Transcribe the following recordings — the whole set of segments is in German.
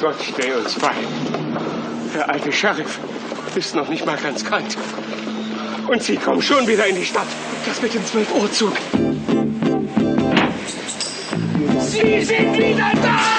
Gott steh uns bei. Der alte Sheriff ist noch nicht mal ganz kalt. Und Sie kommen schon wieder in die Stadt. Das mit dem 12 Uhr Zug. Sie sind wieder da!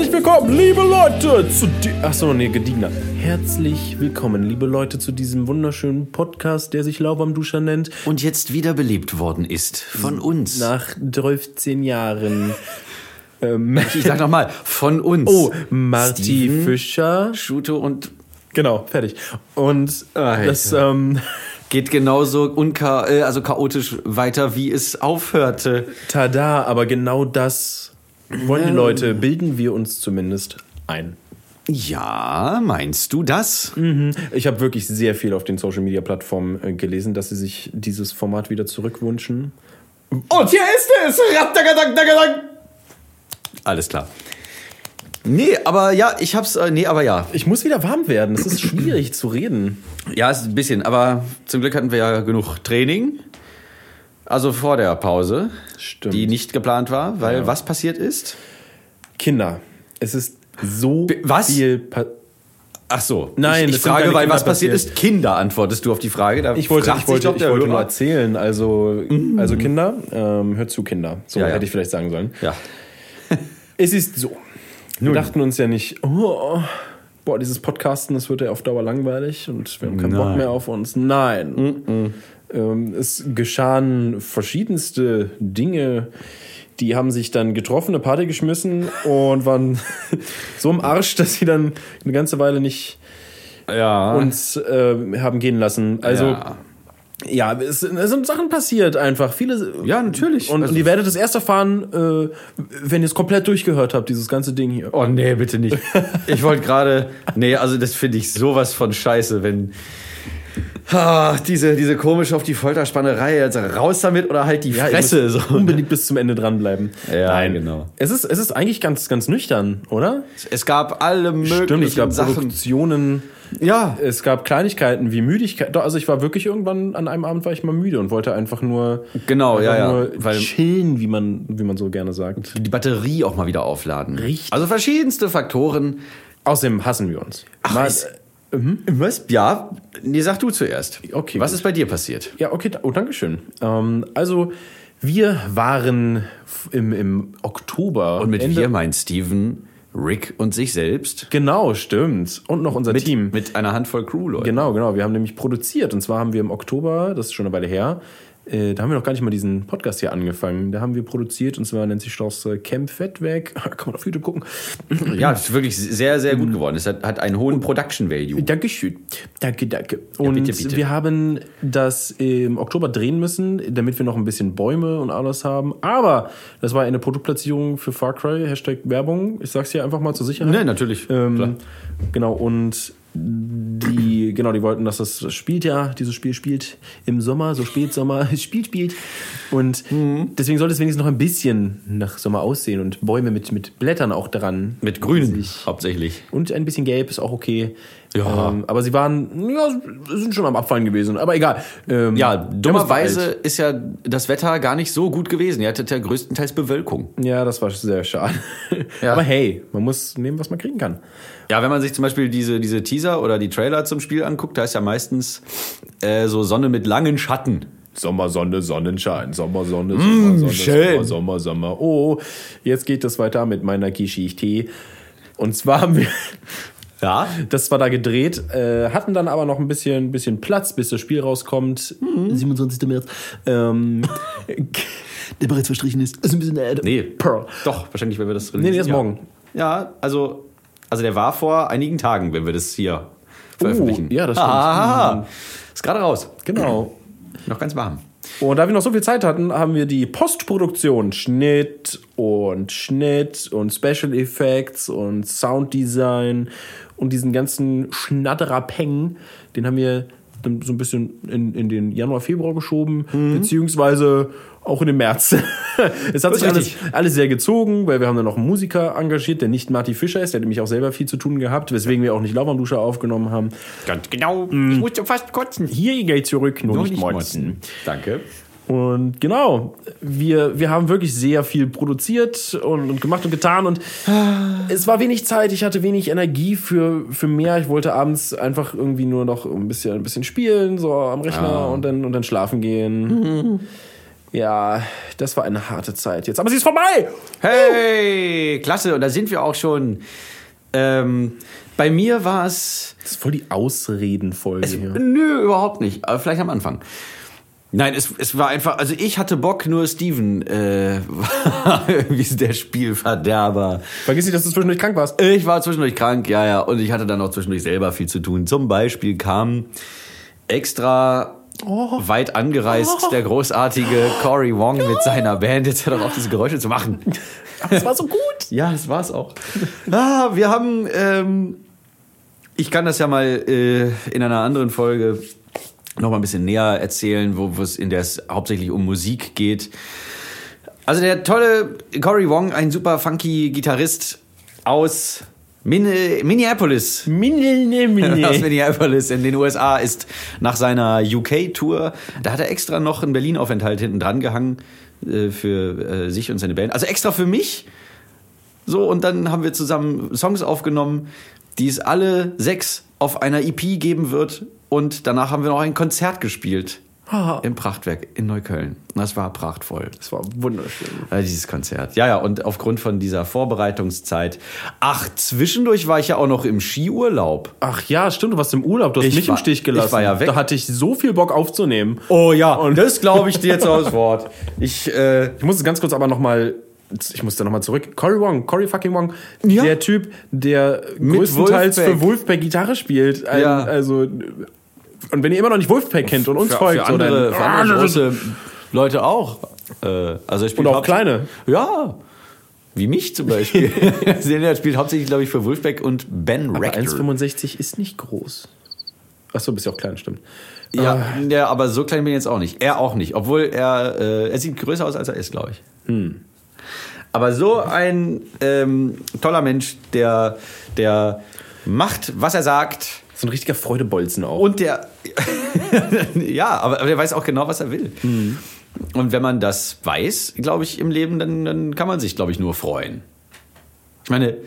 Herzlich willkommen, liebe Leute, zu Achso, nee, gediegener. Herzlich willkommen, liebe Leute, zu diesem wunderschönen Podcast, der sich Lauwarm Duscher nennt. Und jetzt wieder beliebt worden ist von uns. Nach 13 Jahren. ähm, Ich sag nochmal, von uns. oh, Marty Steven, Fischer. Schuto und Genau, fertig. Und Alter. das, ähm, geht genauso uncha äh, also chaotisch weiter, wie es aufhörte. tada, aber genau das wollen die Leute, bilden wir uns zumindest ein. Ja, meinst du das? Ich habe wirklich sehr viel auf den Social Media Plattformen äh, gelesen, dass sie sich dieses Format wieder zurückwünschen. Und hier ist es! Alles klar. Nee, aber ja, ich hab's. Äh, nee, aber ja. Ich muss wieder warm werden. Es ist schwierig zu reden. Ja, ist ein bisschen, aber zum Glück hatten wir ja genug Training. Also vor der Pause, Stimmt. die nicht geplant war, weil Ja. was passiert ist? Kinder. Es ist so Bi- was? viel. Ach so. Nein, ich, ich frage, weil was passiert passiert. ist. Kinder antwortest du auf die Frage. Da ich wollte, ich wollte, ich wollte nur erzählen. Also, also Kinder, ähm, hört zu, Kinder. So Ja, ja. hätte ich vielleicht sagen sollen. Ja. Es ist so. Wir dachten uns ja nicht, oh, boah, dieses Podcasten, das wird ja auf Dauer langweilig und wir haben keinen Bock Nein. mehr auf uns. Nein. Ähm, es geschahen verschiedenste Dinge, die haben sich dann getroffen, eine Party geschmissen und waren so im Arsch, dass sie dann eine ganze Weile nicht Ja. uns äh, haben gehen lassen. Also ja. ja, es, sind Sachen passiert einfach. Viele. Ja, natürlich. Und, Also- und ihr werdet es erst erfahren, äh, wenn ihr es komplett durchgehört habt, dieses ganze Ding hier. Oh nee, bitte nicht. Ich wollte gerade. Nee, also das finde ich sowas von scheiße, wenn. Ah, diese, diese komische auf die Folterspannerei, jetzt raus damit oder halt die Ja, ihr Fresse. müsst So. unbedingt bis zum Ende dranbleiben. Ja, genau. Es ist, es ist eigentlich ganz, ganz nüchtern, oder? Es gab alle möglichen Stimmt, es gab Sachen. Produktionen. Ja, Es gab Kleinigkeiten wie Müdigkeit. Doch, also ich war wirklich irgendwann an einem Abend war ich mal müde und wollte einfach nur, Genau, einfach ja, ja. nur Weil- chillen, wie man, wie man so gerne sagt. die Batterie auch mal wieder aufladen. Richtig. Also verschiedenste Faktoren. Außerdem hassen wir uns. Ach, Mal- es- Was? Ja, nee, sag du zuerst. Okay, Was gut. ist bei dir passiert? Ja, okay, oh, danke schön. Ähm, also, wir waren im, im Oktober. Und mit Ende- wir meint Steven, Rick und sich selbst. Genau, stimmt. Und noch unser Mit, Team. mit einer Handvoll Crew, Leute. Genau, genau. Wir haben nämlich produziert. Und zwar haben wir im Oktober, das ist schon eine Weile her, äh, da haben wir noch gar nicht mal diesen Podcast hier angefangen. Da haben wir produziert, und zwar nennt sich das äh, Camp Fettweg. Kann man auf YouTube gucken. Ja, es ist wirklich sehr, sehr gut geworden. Es hat, hat einen hohen Production Value. Dankeschön. Danke, danke. Und bitte, bitte. wir haben das im Oktober drehen müssen, damit wir noch ein bisschen Bäume und alles haben. Aber das war eine Produktplatzierung für Far Cry, Hashtag Werbung. Ich sag's hier einfach mal zur Sicherheit. Ne, natürlich. Ähm, genau, und die, genau, die wollten, dass das spielt ja, dieses Spiel spielt im Sommer, so Spätsommer, es spielt, spielt. Und Mhm. deswegen sollte es wenigstens noch ein bisschen nach Sommer aussehen und Bäume mit, mit Blättern auch dran. Mit Grün Sich- hauptsächlich. und ein bisschen gelb ist auch okay. Ja. Ähm, aber sie waren, ja, sind schon am Abfallen gewesen. Aber egal. Ähm, Ja, dummerweise ist ja das Wetter gar nicht so gut gewesen. Ihr hattet ja größtenteils Bewölkung. Ja, das war sehr schade. Ja. Aber hey, man muss nehmen, was man kriegen kann. Ja, wenn man sich zum Beispiel diese, diese Teaser oder die Trailer zum Spiel anguckt, da ist ja meistens äh, so Sonne mit langen Schatten. Sommer, Sonne, Sonnenschein, Sommer, Sonne, Sommer, Sonne, schön. Sommer, Sommer, Sommer. Oh, jetzt geht es weiter mit meiner Geschichte. Und zwar haben wir Ja. das war da gedreht, äh, hatten dann aber noch ein bisschen, bisschen Platz, bis das Spiel rauskommt. 27. März. Ähm, der bereits verstrichen ist. Also ein bisschen äh, Nee. Pearl. Doch, wahrscheinlich, wenn wir das Nee, nee, erst ja. morgen. Ja, also, also der war vor einigen Tagen, wenn wir das hier veröffentlichen. ja, das stimmt. Ah, ist gerade raus. Genau. Noch ganz warm. Und da wir noch so viel Zeit hatten, haben wir die Postproduktion, Schnitt und Schnitt und Special Effects und Sounddesign und diesen ganzen Schnatterapeng, den haben wir dann so ein bisschen in, in den Januar, Februar geschoben, beziehungsweise auch in den März. es hat Das sich alles, alles sehr gezogen, weil wir haben dann noch einen Musiker engagiert, der nicht Marty Fischer ist, der hat nämlich auch selber viel zu tun gehabt, weswegen wir auch nicht Lauwarmduscher aufgenommen haben. Ganz genau. Ich musste fast kotzen. Hier geht zurück, nur, Nur nicht, nicht motzen. motzen. Danke. Und genau, wir, wir haben wirklich sehr viel produziert und, und gemacht und getan und es war wenig Zeit, ich hatte wenig Energie für, für mehr. Ich wollte abends einfach irgendwie nur noch ein bisschen, ein bisschen spielen, so am Rechner und, dann, und dann schlafen gehen. Ja, das war eine harte Zeit jetzt, aber sie ist vorbei! Hey, klasse. Und da sind wir auch schon. Ähm, bei mir war es. Das ist voll die Ausredenfolge hier. Nö, überhaupt nicht. Aber vielleicht am Anfang. Nein, es, es war einfach, also ich hatte Bock, nur Steven äh, war irgendwie der Spielverderber. Vergiss nicht, dass du zwischendurch krank warst. Ich war zwischendurch krank, ja, ja. Und ich hatte dann auch zwischendurch selber viel zu tun. Zum Beispiel kam extra weit angereist der großartige Cory Wong mit seiner Band. Jetzt hört er auf, diese Geräusche zu machen. Aber es war so gut! Ja, das war's auch. Ah, wir haben, ähm, ich kann das ja mal äh, in einer anderen Folge noch mal ein bisschen näher erzählen, wo wo es in der es hauptsächlich um Musik geht. Also der tolle Cory Wong, ein super funky Gitarrist aus Min Minneapolis. Mini, mini. Aus Minneapolis in den USA ist nach seiner UK-Tour, da hat er extra noch einen Berlin-Aufenthalt hinten dran gehangen äh, für äh, sich und seine Band. Also extra für mich. So, und dann haben wir zusammen Songs aufgenommen, die es alle sechs auf einer EP geben wird. Und danach haben wir noch ein Konzert gespielt. Ah. Im Prachtwerk in Neukölln. Das war prachtvoll. Das war wunderschön. Äh, dieses Konzert. Ja, ja, und aufgrund von dieser Vorbereitungszeit. Ach, zwischendurch war ich ja auch noch im Skiurlaub. Ach ja, stimmt, du warst im Urlaub, du hast Ich mich war- im Stich gelassen. ich war ja weg. Da hatte ich so viel Bock aufzunehmen. Oh ja, und das glaube ich dir jetzt aus Wort. Ich, äh, Ich muss es ganz kurz aber nochmal, ich muss da nochmal zurück. Cory Wong, Cory fucking Wong, Ja. der Typ, der Mit größtenteils Wolfpack. für Wolfpack Gitarre spielt. Ein, Ja. Also, und wenn ihr immer noch nicht Wolfpack kennt und uns für, folgt, für andere, so, für andere große Leute auch. Äh, also spielt Und auch kleine. Ja. Wie mich zum Beispiel. Selena spielt hauptsächlich, glaube ich, für Wolfpack und Ben aber Rector. 1,65 ist nicht groß. Achso, bist ja auch klein, stimmt. Ja, Ah. ja, aber so klein bin ich jetzt auch nicht. Er auch nicht. Obwohl er, äh, er sieht größer aus, als er ist, glaube ich. Hm. Aber so ein ähm, toller Mensch, der, der macht, was er sagt. So ein richtiger Freudebolzen auch. Und der, ja, aber, aber der weiß auch genau, was er will. Hm. Und wenn man das weiß, glaube ich, im Leben, dann, dann kann man sich, glaube ich, nur freuen. Ich meine,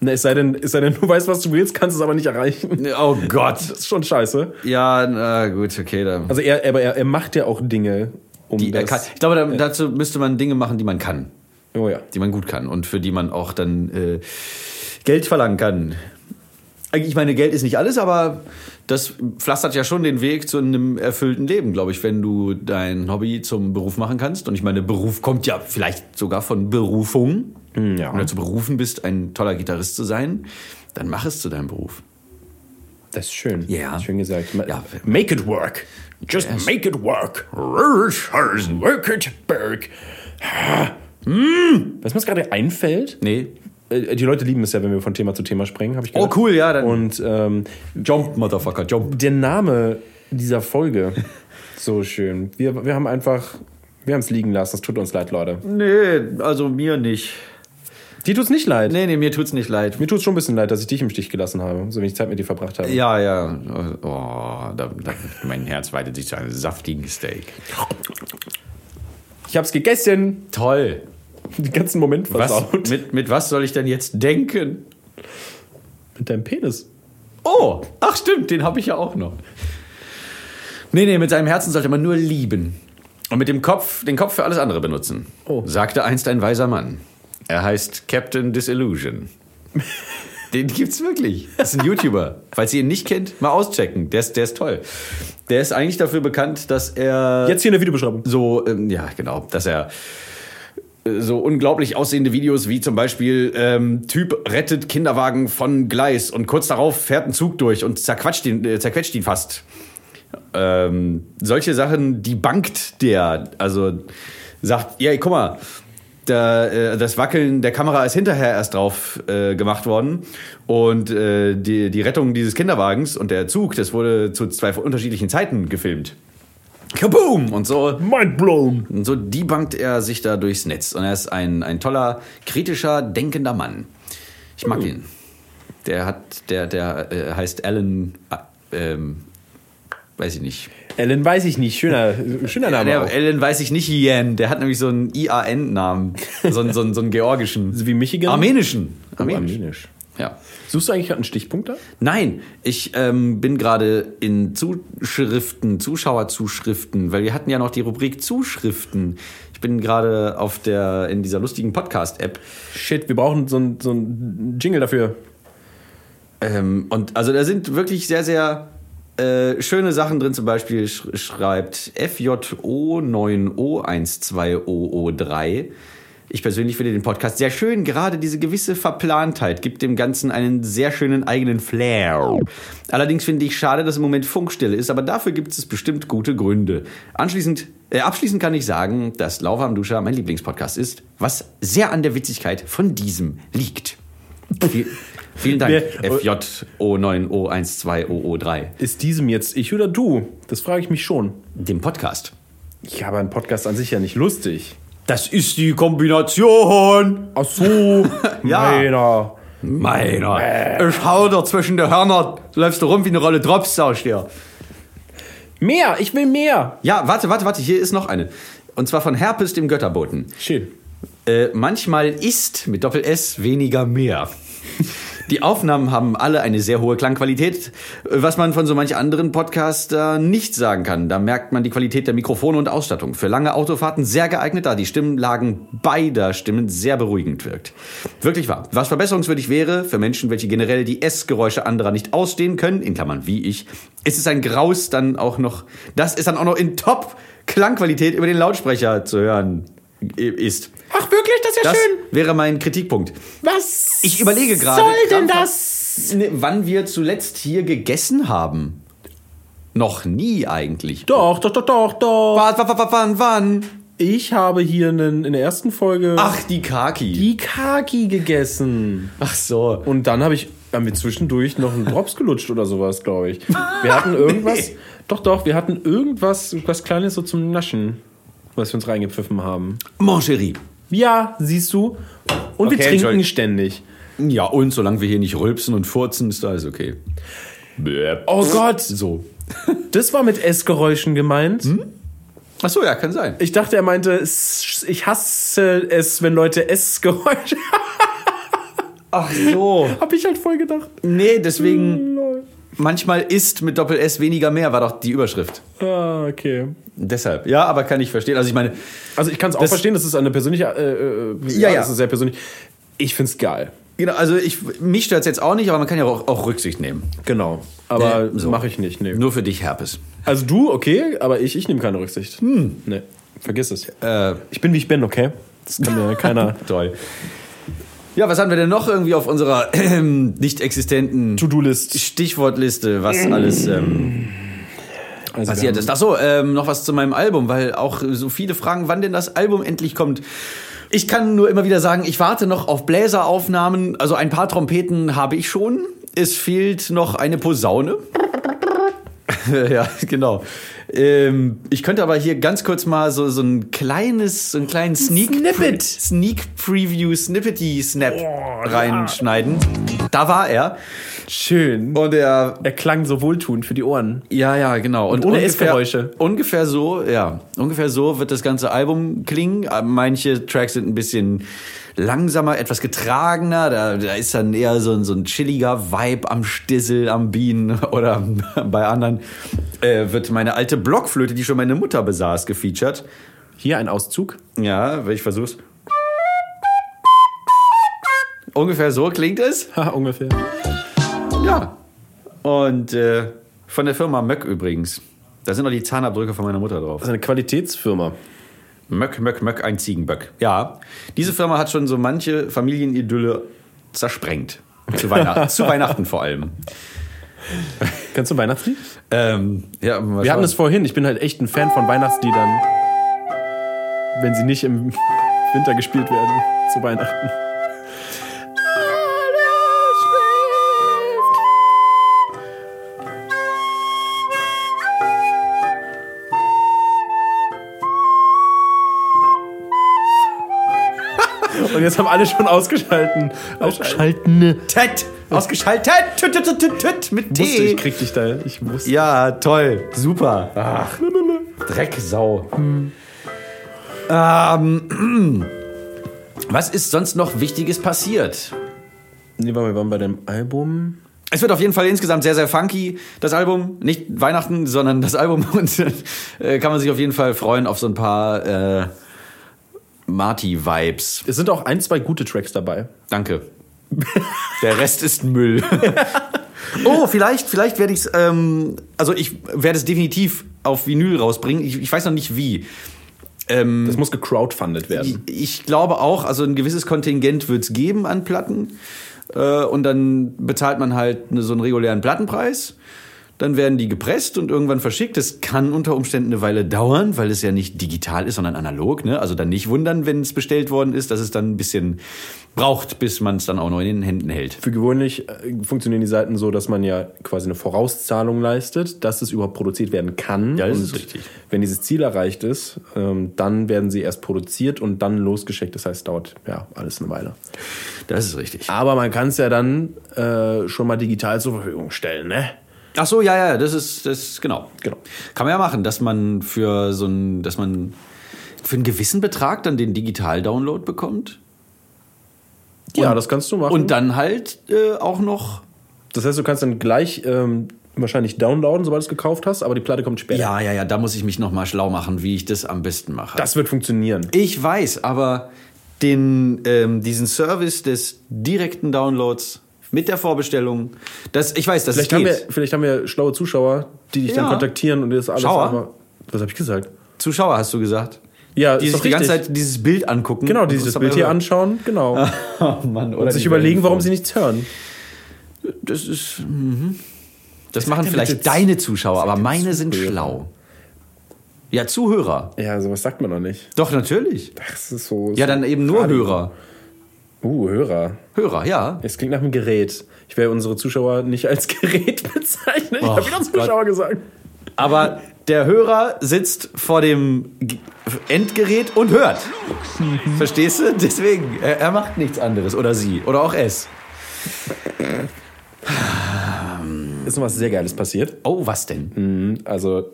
Na, es sei denn, es sei denn, du weißt, was du willst, kannst es aber nicht erreichen. oh Gott. Das ist schon scheiße. Ja, na gut, okay. Da, Also er, aber er, er macht ja auch Dinge, um die, er das. kann, ich glaube, da, dazu müsste man Dinge machen, die man kann. oh ja. die man gut kann und für die man auch dann äh, Geld verlangen kann. Ich meine, Geld ist nicht alles, aber das pflastert ja schon den Weg zu einem erfüllten Leben, glaube ich, wenn du dein Hobby zum Beruf machen kannst. Und ich meine, Beruf kommt ja vielleicht sogar von Berufung. ja. Wenn du zu berufen bist, ein toller Gitarrist zu sein, dann mach es zu deinem Beruf. Das ist schön. Ja. Schön gesagt. Ja. Make it work. Just make it work. Work it work. Hm. Was mir gerade einfällt, Nee. Äh, die Leute lieben es ja, wenn wir von Thema zu Thema springen, habe ich Oh, gehört. cool, ja. Dann Und ähm, jump, Motherfucker, jump. der Name dieser Folge, so schön. Wir, wir haben einfach, wir haben es liegen lassen. Es tut uns leid, Leute. Nee, also mir nicht. Dir tut's nicht leid. Nee, nee, mir tut's nicht leid. Mir tut's schon ein bisschen leid, dass ich dich im Stich gelassen habe, so wenig Zeit mit dir verbracht habe. Ja, ja. Oh, da, da, mein Herz weitet sich zu einem saftigen Steak. Ich hab's gegessen. Toll. Den ganzen Moment Was, versaut. mit, mit was soll ich denn jetzt denken? Mit deinem Penis. Oh, ach stimmt, den habe ich ja auch noch. Nee, nee, mit seinem Herzen sollte man nur lieben. Und mit dem Kopf, den Kopf für alles andere benutzen. Oh. Sagte einst ein weiser Mann. Er heißt Captain Disillusion. Den gibt's wirklich. Das ist ein YouTuber. Falls ihr ihn nicht kennt, mal auschecken. Der ist, der ist toll. Der ist eigentlich dafür bekannt, dass er Jetzt hier in der Videobeschreibung. so, ähm, ja, genau, dass er so unglaublich aussehende Videos wie zum Beispiel ähm, Typ rettet Kinderwagen von Gleis und kurz darauf fährt ein Zug durch und zerquatscht ihn, äh, zerquetscht ihn fast. Ähm, solche Sachen, die bankt der, also sagt, ja, guck mal, Da, äh, das Wackeln der Kamera ist hinterher erst drauf äh, gemacht worden. Und äh, die, die Rettung dieses Kinderwagens und der Zug, das wurde zu zwei unterschiedlichen Zeiten gefilmt. Kaboom! Und so, Mind blown. und so debunked er sich da durchs Netz. Und er ist ein, ein toller, kritischer, denkender Mann. Ich mag ihn. Der hat, der, der äh, heißt Alan, äh, ähm, weiß ich nicht. Ellen weiß ich nicht. Schöner, schöner Name. Der. Alan weiß ich nicht, Ian. Der hat nämlich so einen IAN-Namen. So einen, so einen, so einen georgischen. Wie Michigan? Armenischen. Oh, Armenisch. Ja. Suchst du eigentlich gerade einen Stichpunkt da? Nein, ich ähm, bin gerade in Zuschriften, Zuschauerzuschriften, weil wir hatten ja noch die Rubrik Zuschriften. Ich bin gerade auf der in dieser lustigen Podcast-App Shit, wir brauchen so ein, so ein Jingle dafür. Ähm, und also da sind wirklich sehr, sehr äh, schöne Sachen drin. Zum Beispiel sch schreibt FJO9O12OO3. Ich persönlich finde den Podcast sehr schön. Gerade diese gewisse Verplantheit gibt dem Ganzen einen sehr schönen eigenen Flair. Allerdings finde ich schade, dass im Moment Funkstille ist, aber dafür gibt es bestimmt gute Gründe. Anschließend, äh, abschließend kann ich sagen, dass Lauwarm Duscher mein Lieblingspodcast ist, was sehr an der Witzigkeit von diesem liegt. Viel, vielen Dank, Wer- FJO9O12OO3. Ist diesem jetzt ich oder du? Das frage ich mich schon. Dem Podcast. Ich habe einen Podcast an sich ja nicht lustig. Das ist die Kombination. Ach so, Ja. meiner. Meiner. Ich hau dir zwischen die Hörner. Du läufst da rum wie eine Rolle Drops, sag ich dir. Mehr, ich will mehr. Ja, warte, warte, warte. Hier ist noch eine. Und zwar von Herpes, dem Götterboten. Schön. Äh, manchmal ist mit Doppel-S weniger mehr. Die Aufnahmen haben alle eine sehr hohe Klangqualität, was man von so manch anderen Podcaster nicht sagen kann. Da merkt man die Qualität der Mikrofone und Ausstattung. Für lange Autofahrten sehr geeignet, da die Stimmlagen beider Stimmen sehr beruhigend wirkt. Wirklich wahr. Was verbesserungswürdig wäre, für Menschen, welche generell die S-Geräusche anderer nicht ausstehen können, in Klammern wie ich, ist es ein Graus dann auch noch, das ist dann auch noch in Top-Klangqualität über den Lautsprecher zu hören ist. Ach wirklich, das ist ja Das schön. wäre mein Kritikpunkt. Was Ich überlege gerade, soll denn das? ne, wann wir zuletzt hier gegessen haben. Noch nie eigentlich. Doch, doch, doch, doch, doch. Wann, wann, wann, wann? Ich habe hier einen, in der ersten Folge Ach, die Kaki. die Kaki gegessen. Ach so. Und dann habe ich, haben wir zwischendurch noch einen Drops gelutscht oder sowas, glaube ich. Wir hatten irgendwas, Nee. doch, doch, wir hatten irgendwas, was Kleines so zum Naschen, was wir uns reingepfiffen haben. Mon chéri. Ja, siehst du. Und Okay, wir trinken ständig. Ja, und solange wir hier nicht rülpsen und furzen, ist alles okay. Oh Gott, So. das war mit Essgeräuschen gemeint. Ach so, ja, kann sein. Ich dachte, er meinte, ich hasse es, wenn Leute Essgeräusche. Ach so. Hab ich halt voll gedacht. Nee, deswegen, manchmal ist mit Doppel-S weniger mehr, war doch die Überschrift. Ah, okay. Deshalb. Ja, aber kann ich verstehen. Also ich meine, Also ich kann es auch Das- verstehen, das ist eine persönliche, äh, äh, Ja, ja. das ist sehr persönlich. Ich find's geil. genau, also ich, mich stört's jetzt auch nicht, aber man kann ja auch, auch Rücksicht nehmen. Genau. Aber Nee, so. mache ich nicht. Nee. Nur für dich, Herpes. Also du, okay, aber ich, ich nehme keine Rücksicht. Hm. Nee, vergiss es. Äh, Ich bin wie ich bin, okay? Das kann mir keiner. toll. Ja, was haben wir denn noch irgendwie auf unserer ähm, nicht existenten To-Do-List. Stichwortliste, was alles ähm, Also passiert ist? Ach so, ähm, noch was zu meinem Album, weil auch so viele fragen, wann denn das Album endlich kommt. Ich kann nur immer wieder sagen, ich warte noch auf Bläseraufnahmen. Also ein paar Trompeten habe ich schon. Es fehlt noch eine Posaune. ja, genau. Ähm, ich könnte aber hier ganz kurz mal so, so ein kleines, so einen kleinen Sneak Snippet. Sneak Preview, Snippety Snap reinschneiden. Da war er. Schön. Und er Er klang so wohltuend für die Ohren. ja, ja, genau. Und, ohne ungefähr, Essgeräusche. Ungefähr so, ja. Ungefähr so wird das ganze Album klingen. Aber Manche Tracks sind ein bisschen langsamer, etwas getragener. Da, da ist dann eher so ein, so ein chilliger Vibe am Stissel, am Bienen. Oder bei anderen äh, wird meine alte Blockflöte, die schon meine Mutter besaß, gefeatured. Hier ein Auszug. Ja, ich versuch's. Ungefähr so klingt es. Ungefähr. Ja. Und äh, von der Firma Möck übrigens. Da sind noch die Zahnabdrücke von meiner Mutter drauf. Das ist eine Qualitätsfirma. Möck, Möck, Möck, ein Ziegenböck. Ja. Diese Firma hat schon so manche Familienidylle zersprengt. Zu, Weihnachten, zu Weihnachten vor allem. Kennst du ein Weihnachtslied? Ähm, ja, Wir hatten es vorhin. Ich bin halt echt ein Fan von Weihnachtsliedern. Wenn sie nicht im Winter gespielt werden zu Weihnachten. Jetzt haben alle schon ausgeschalten. Ausschalten. Tet! Ausgeschaltet! Tüt, tüt, tüt, tüt, mit Wusste, T. ich krieg dich da. Ich wusste. Ja, toll. Super. Ach, Drecksau. Ähm, was ist sonst noch Wichtiges passiert? Nee, wir waren bei dem Album. Es wird auf jeden Fall insgesamt sehr, sehr funky, das Album. Nicht Weihnachten, sondern das Album. Und äh, kann man sich auf jeden Fall freuen auf so ein paar äh, Marty-Vibes. Es sind auch ein, zwei gute Tracks dabei. Danke. Der Rest ist Müll. oh, vielleicht, vielleicht werde ich es, ähm, also ich werde es definitiv auf Vinyl rausbringen. Ich, ich weiß noch nicht wie. Ähm, Das muss gecrowdfundet ich, werden. ich glaube auch, also ein gewisses Kontingent wird es geben an Platten. Äh, und dann bezahlt man halt ne- so einen regulären Plattenpreis. Dann werden die gepresst und irgendwann verschickt. Das kann unter Umständen eine Weile dauern, weil es ja nicht digital ist, sondern analog. Ne? Also dann nicht wundern, wenn es bestellt worden ist, dass es dann ein bisschen braucht, bis man es dann auch noch in den Händen hält. Für gewöhnlich äh, funktionieren die Seiten so, dass man ja quasi eine Vorauszahlung leistet, dass es überhaupt produziert werden kann. Ja, das und ist richtig. Wenn dieses Ziel erreicht ist, ähm, dann werden sie erst produziert und dann losgeschickt. Das heißt, es dauert ja alles eine Weile. Das ist richtig. Aber man kann es ja dann äh, schon mal digital zur Verfügung stellen, ne? Ach so, ja, ja, das ist, das, genau. Genau. Kann man ja machen, dass man für so ein, dass man für einen gewissen Betrag dann den Digital-Download bekommt. Ja, Und- das kannst du machen. Und dann halt äh, auch noch. das heißt, du kannst dann gleich ähm, wahrscheinlich downloaden, sobald du es gekauft hast, aber die Platte kommt später. Ja, ja, ja, da muss ich mich noch mal schlau machen, wie ich das am besten mache. Das wird funktionieren. ich weiß, aber den, ähm, diesen Service des direkten Downloads mit der Vorbestellung, das, ich weiß, das Vielleicht geht. haben, wir, vielleicht haben wir schlaue Zuschauer, die dich dann Ja. kontaktieren und dir das alles Schauer? einmal- Was habe ich gesagt? Zuschauer, hast du gesagt? Ja, Die sich die ganze. Zeit dieses Bild angucken. Genau, und dieses uns Bild hier hören. anschauen, genau. Oh Mann, oder und sich die überlegen, warum sie nichts hören. Das ist. Mhm. Das machen denn vielleicht deine Zuschauer, aber meine sind Zuhörer? schlau. Ja, Zuhörer. Ja, sowas sagt man doch nicht. Doch, natürlich. Das ist so. Ja, dann eben nur Radio. Hörer. Uh, Hörer. Hörer, ja. Es klingt nach einem Gerät. Ich werde unsere Zuschauer nicht als Gerät bezeichnen. Ich habe wieder Zuschauer gesagt. Aber der Hörer sitzt vor dem Endgerät und hört. Verstehst du? Deswegen, er, er macht nichts anderes. Oder sie. Oder auch es. Ist noch was sehr Geiles passiert. Oh, was denn? Also,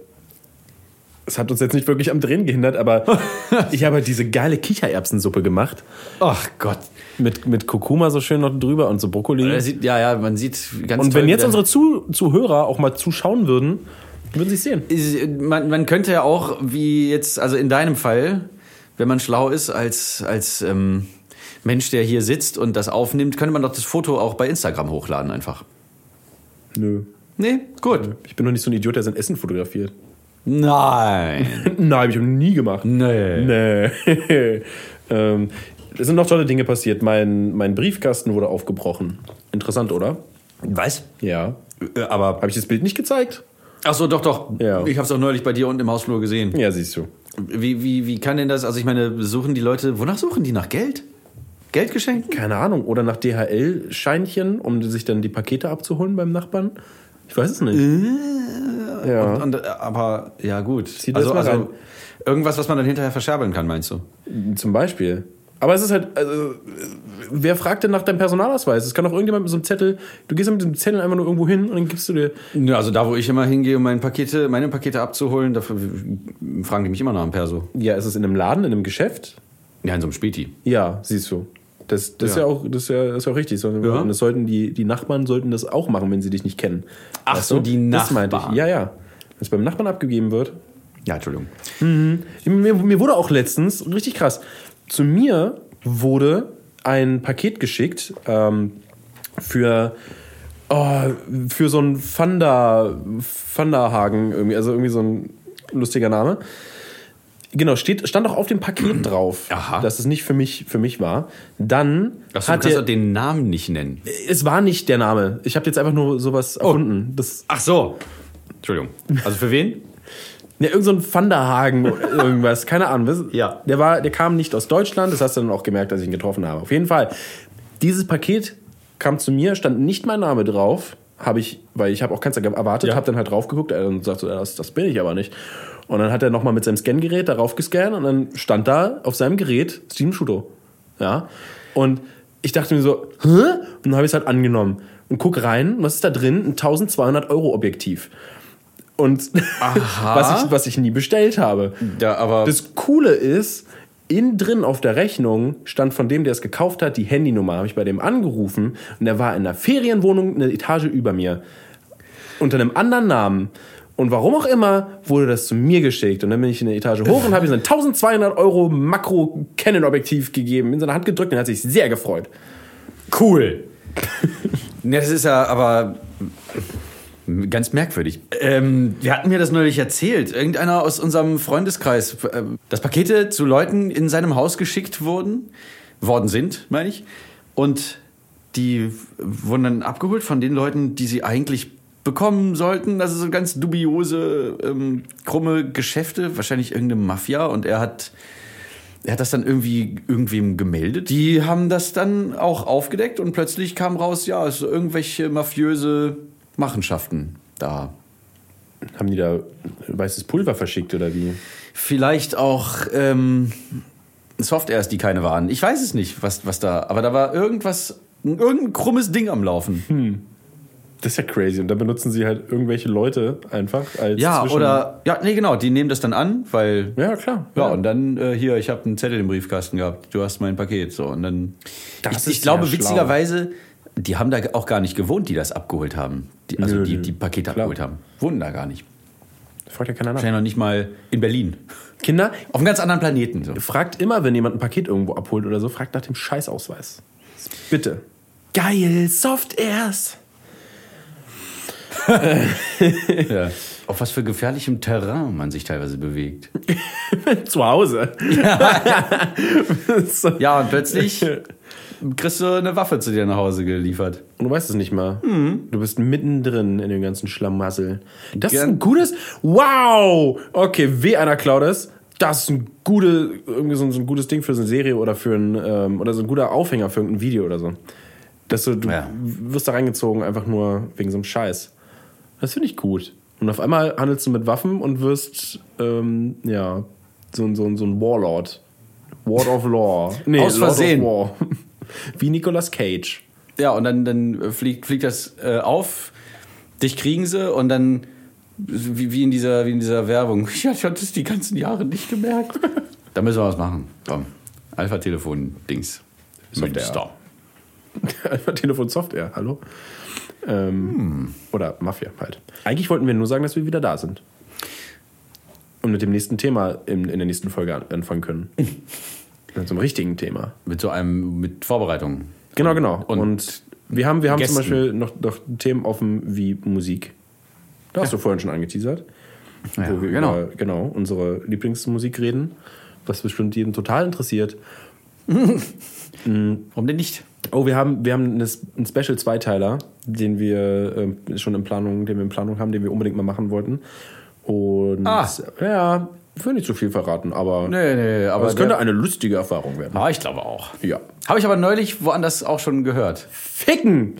es hat uns jetzt nicht wirklich am Drehen gehindert, aber ich habe diese geile Kichererbsensuppe gemacht. Ach Gott. Mit, mit Kurkuma so schön noch drüber und so Brokkoli. Sieht, ja, ja, man sieht ganz Und wenn jetzt unsere Zu Zuhörer auch mal zuschauen würden, würden sie es sehen. Man, man könnte ja auch, wie jetzt, also in deinem Fall, wenn man schlau ist als, als ähm, Mensch, der hier sitzt und das aufnimmt, könnte man doch das Foto auch bei Instagram hochladen einfach. Nö. Nee, gut. Ich bin doch nicht so ein Idiot, der sein Essen fotografiert. Nein. Nein, habe ich noch nie gemacht. Nee. Nee. ähm, es sind noch tolle Dinge passiert. Mein, mein Briefkasten wurde aufgebrochen. Interessant, oder? Was? Ja. Äh, Aber. Habe ich das Bild nicht gezeigt? Ach so, doch, doch. Ja. Ich habe es auch neulich bei dir unten im Hausflur gesehen. Ja, siehst du. Wie, wie, wie kann denn das? Also, ich meine, suchen die Leute. Wonach suchen die? Nach Geld? Geldgeschenken? Keine Ahnung. Oder nach DHL-Scheinchen, um sich dann die Pakete abzuholen beim Nachbarn? Ich weiß es nicht. ja. Und, äh, aber, ja, gut. Zieh also, also, irgendwas, was man dann hinterher verscherbeln kann, meinst du? Zum Beispiel. Aber es ist halt, also, wer fragt denn nach deinem Personalausweis? Es kann doch irgendjemand mit so einem Zettel, du gehst ja mit dem Zettel einfach nur irgendwo hin und dann gibst du dir. Ja, also da, wo ich immer hingehe, um meine Pakete, meine Pakete abzuholen, da fragen die mich immer nach dem Perso. Ja, ist es in einem Laden, in einem Geschäft? Ja, in so einem Späti. Ja, siehst du. Das, das, Ist, Ja. ja auch, das, ist, ja, das ist ja auch richtig. Sondern Ja. das sollten die, die Nachbarn sollten das auch machen, wenn sie dich nicht kennen. Ach so, die Das meinte Nachbarn. ich. Ja, ja. Wenn es beim Nachbarn abgegeben wird. Ja, Entschuldigung. Mir, mir wurde auch letztens, richtig krass, zu mir wurde ein Paket geschickt ähm, für, oh, für so einen Fanda, Fandahagen, irgendwie, also irgendwie so ein lustiger Name. Genau, steht, stand auch auf dem Paket drauf, Aha. dass es nicht für mich, für mich war. Dann Achso, du hat kannst der, doch den Namen nicht nennen. es war nicht der Name. Ich habe jetzt einfach nur sowas erfunden. Das, Ach so. Entschuldigung. Also für wen? Ja, irgend so ein Vanderhagen oder irgendwas, keine Ahnung. Ja. Der, war, der kam nicht aus Deutschland, das hast du dann auch gemerkt, als ich ihn getroffen habe. Auf jeden Fall, dieses Paket kam zu mir, stand nicht mein Name drauf, habe ich, weil ich habe auch keins erwartet, Ja. habe dann halt drauf geguckt äh, und sagte, so, das, das bin ich aber nicht. Und dann hat er nochmal mit seinem Scangerät darauf gescannt und dann stand da auf seinem Gerät Steven Schuto. Ja. Und ich dachte mir so, hä? Und dann habe ich es halt angenommen und guck rein, was ist da drin? Ein 1200 Euro Objektiv. Und was ich, was ich nie bestellt habe. Ja, aber Das Coole ist, innen drin auf der Rechnung stand von dem, der es gekauft hat, die Handynummer. Habe ich bei dem angerufen und der war in einer Ferienwohnung eine Etage über mir. Unter einem anderen Namen. Und warum auch immer wurde das zu mir geschickt. Und dann bin ich in eine Etage hoch und habe ihm so ein 1200 Euro Makro-Canon-Objektiv gegeben, in seine Hand gedrückt und er hat sich sehr gefreut. cool. Das ist ja aber ganz merkwürdig. Ähm, wir hatten mir das neulich erzählt. Irgendeiner aus unserem Freundeskreis, ähm, dass Pakete zu Leuten in seinem Haus geschickt wurden, worden sind, meine ich. Und die wurden dann abgeholt von den Leuten, die sie eigentlich bekommen sollten. Also so ganz dubiose, ähm, krumme Geschäfte, wahrscheinlich irgendeine Mafia. Und er hat er hat das dann irgendwie irgendwem gemeldet. Die haben das dann auch aufgedeckt und plötzlich kam raus, ja, es sind irgendwelche mafiöse Machenschaften da. Haben die da weißes Pulver verschickt oder wie? Vielleicht auch ähm, Softwares, die keine waren. Ich weiß es nicht, was, was da. Aber da war irgendwas, irgendein krummes Ding am Laufen. Das ist ja crazy. Und dann benutzen sie halt irgendwelche Leute einfach als Ja, Zwischen- oder. Ja, nee, genau, die nehmen das dann an, weil. Ja, klar. Ja, und dann äh, hier, ich habe einen Zettel im Briefkasten gehabt, du hast mein Paket. So, und dann. Das ich, ist ich glaube, ja schlau. witzigerweise, die haben da auch gar nicht gewohnt, die das abgeholt haben. Die, also Nö, die, die Pakete Klar. abgeholt haben. Wohnen da gar nicht. Fragt ja keiner nach. Wahrscheinlich noch nicht mal in Berlin. Kinder, Auf einem ganz anderen Planeten. So. fragt immer, wenn jemand ein Paket irgendwo abholt oder so, fragt nach dem Scheißausweis. Bitte. Geil, Soft Airs. Ja. Auf was für gefährlichem Terrain man sich teilweise bewegt. Zu Hause. so. Ja, und plötzlich kriegst du eine Waffe zu dir nach Hause geliefert. Und du weißt es nicht mal. Du bist mittendrin in dem ganzen Schlamassel. Das ist Gern- ein gutes. Wow! Okay, weh einer klaut das. Das ist ein, gute, irgendwie so ein, so ein gutes Ding für so eine Serie oder für ein, ähm, oder so ein guter Aufhänger für irgendein Video oder so. Dass du, du Ja. wirst da reingezogen, einfach nur wegen so einem Scheiß. Das finde ich gut. Und auf einmal handelst du mit Waffen und wirst, ähm, ja, so, ein- so, ein- so ein Warlord. Ward of Law. Nee, Aus Lord of Versehen. War. Wie Nicolas Cage. Ja, und dann, dann fliegt, fliegt das äh, auf, dich kriegen sie und dann, wie, wie, in dieser, wie in dieser Werbung, ja, ich hatte es die ganzen Jahre nicht gemerkt. da müssen wir was machen. Komm, Alpha-Telefon-Dings. Software. Stop. Einfach Telefon Software, hallo? Ähm, Hm. Oder Mafia halt. Eigentlich wollten wir nur sagen, dass wir wieder da sind. Und mit dem nächsten Thema in, in der nächsten Folge an, anfangen können. Mit so einem richtigen Thema. Mit so einem, mit Vorbereitung. Genau, genau. Und, Und wir haben, wir haben zum. Beispiel noch, noch Themen offen wie Musik. Da hast du vorhin schon angeteasert. Ja, wo wir genau. über genau, unsere Lieblingsmusik reden. Was bestimmt jeden total interessiert. Warum denn nicht? Oh, wir haben, wir haben eine- einen Special-Zweiteiler, den wir ähm, schon in Planung, den wir in Planung haben, den wir unbedingt mal machen wollten. Und Ah. ja, ich will nicht zu viel verraten, aber, Nee, nee, aber aber es könnte eine lustige Erfahrung werden. Ah, ich glaube auch. Ja. Habe ich aber neulich woanders auch schon gehört. Ficken!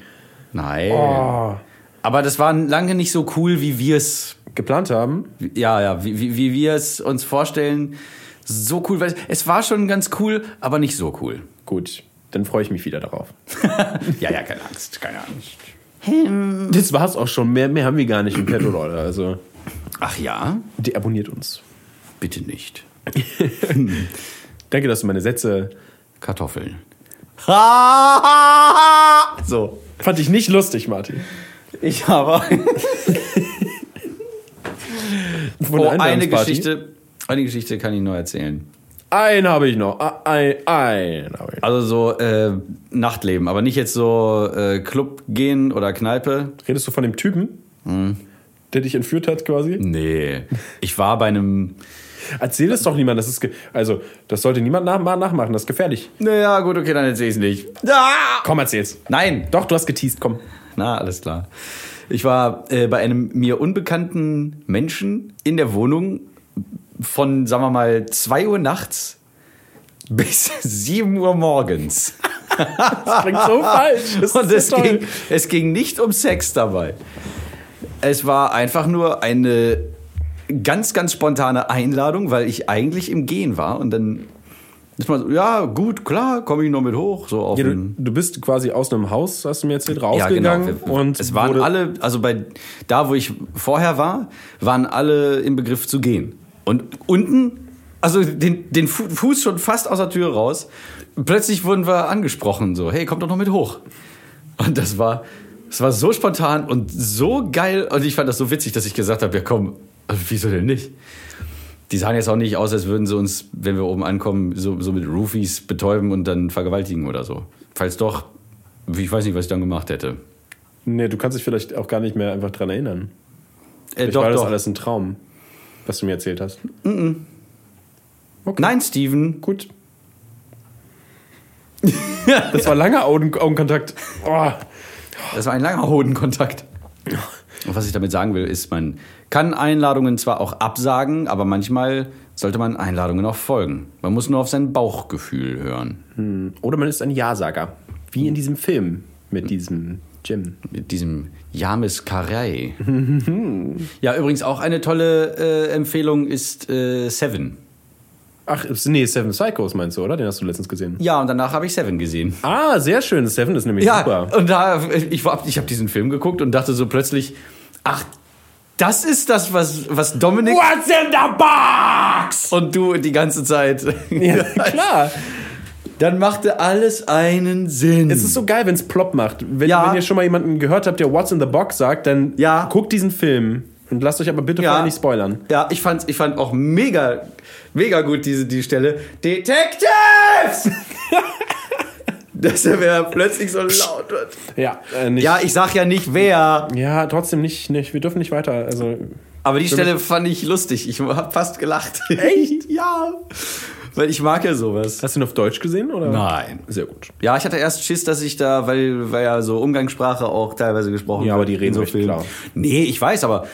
Nein. Oh. Aber das war lange nicht so cool, wie wir es Geplant haben. ja, ja, wie, wie, wie wir es uns vorstellen. So cool, weil es war schon ganz cool, aber nicht so cool. Gut, dann freue ich mich wieder darauf. Ja, ja, keine Angst, keine Angst. Das war's auch schon. Mehr, mehr haben wir gar nicht im Petto, Leute. Also, Ach ja? die abonniert uns. Bitte nicht. Danke, dass du meine Sätze. Kartoffeln. So. Fand ich nicht lustig, Martin. Ich habe oh, eine. Geschichte. Eine Geschichte kann ich nur erzählen. Einen habe ich noch. Ah, Ein, ein habe ich noch. Also so äh, Nachtleben, aber nicht jetzt so äh, Club gehen oder Kneipe. Redest du von dem Typen, Hm. der dich entführt hat quasi? Nee. Ich war bei einem. Erzähl es doch niemand. Das ist also, das sollte niemand nach nachmachen. Das ist gefährlich. Naja, gut, okay, dann erzähl ich es nicht. Komm, erzähl's. Nein, Doch, du hast geteased. Komm. Na, alles klar. Ich war äh, bei einem mir unbekannten Menschen in der Wohnung von, sagen wir mal, 2 Uhr nachts bis 7 Uhr morgens. Das klingt so falsch. Das Und es toll. ging, es ging nicht um Sex dabei. Es war einfach nur eine ganz, ganz spontane Einladung, weil ich eigentlich im Gehen war. Und dann ist man so, ja, gut, klar, komme ich noch mit hoch. So auf Ja, du, du bist quasi aus einem Haus, hast du mir erzählt, ja, rausgegangen. genau. Wir- Und es waren alle, also bei da, wo ich vorher war, waren alle im Begriff zu gehen. Und unten, also den, den Fu- Fuß schon fast aus der Tür raus, plötzlich wurden wir angesprochen, so, hey, komm doch noch mit hoch. Und das war, das war so spontan und so geil. Und ich fand das so witzig, dass ich gesagt habe, ja komm, also wieso denn nicht? Die sahen jetzt auch nicht aus, als würden sie uns, wenn wir oben ankommen, so, so mit Roofies betäuben und dann vergewaltigen oder so. Falls doch, ich weiß nicht, was ich dann gemacht hätte. Nee, du kannst dich vielleicht auch gar nicht mehr einfach dran erinnern. Äh, doch, war das doch. alles ein Traum, was du mir erzählt hast. Nein, Steven. Gut. Das war langer Augen Augenkontakt. Oh. Das war ein langer Hodenkontakt. Und was ich damit sagen will, ist, man kann Einladungen zwar auch absagen, aber manchmal sollte man Einladungen auch folgen. Man muss nur auf sein Bauchgefühl hören. Oder man ist ein Ja-Sager. Wie in diesem Film mit diesem Jim. Mit diesem Jamis Karei. ja, übrigens auch eine tolle äh, Empfehlung ist äh, Seven. Ach, nee, Seven Psychos meinst du, oder? Den hast du letztens gesehen. Ja, und danach habe ich Seven gesehen. Ah, sehr schön. Seven ist nämlich Ja, super. und da, ich, ich habe diesen Film geguckt und dachte so plötzlich, ach, das ist das, was, was Dominik What's in the box? und du die ganze Zeit. Ja, klar. Dann machte alles einen Sinn. Es ist so geil, wenn es plopp macht. Wenn, Ja. wenn ihr schon mal jemanden gehört habt, der What's in the Box sagt, dann Ja. guckt diesen Film und lasst euch aber bitte Ja. vorher nicht spoilern. ja, ich fand, ich fand auch mega, mega gut diese die Stelle. Detectives! Dass er mir plötzlich so laut wird. Ja, äh, nicht. Ja, ich sag ja nicht wer. ja, trotzdem nicht, nicht. Wir dürfen nicht weiter. Also, Aber die Stelle fand ich lustig. Ich hab fast gelacht. Echt? ja. Weil ich mag ja sowas. hast du ihn auf Deutsch gesehen? Oder? Nein. Sehr gut. Ja, ich hatte erst Schiss, dass ich da, weil, weil ja so Umgangssprache auch teilweise gesprochen Ja, wird aber die reden so Filmen. klar. Nee, ich weiß, aber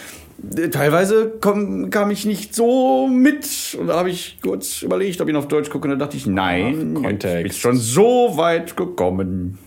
teilweise komm, kam ich nicht so mit. Und da habe ich kurz überlegt, ob ich ihn auf Deutsch gucke. Und dann dachte ich, nein, Ach, ich bin schon so weit gekommen.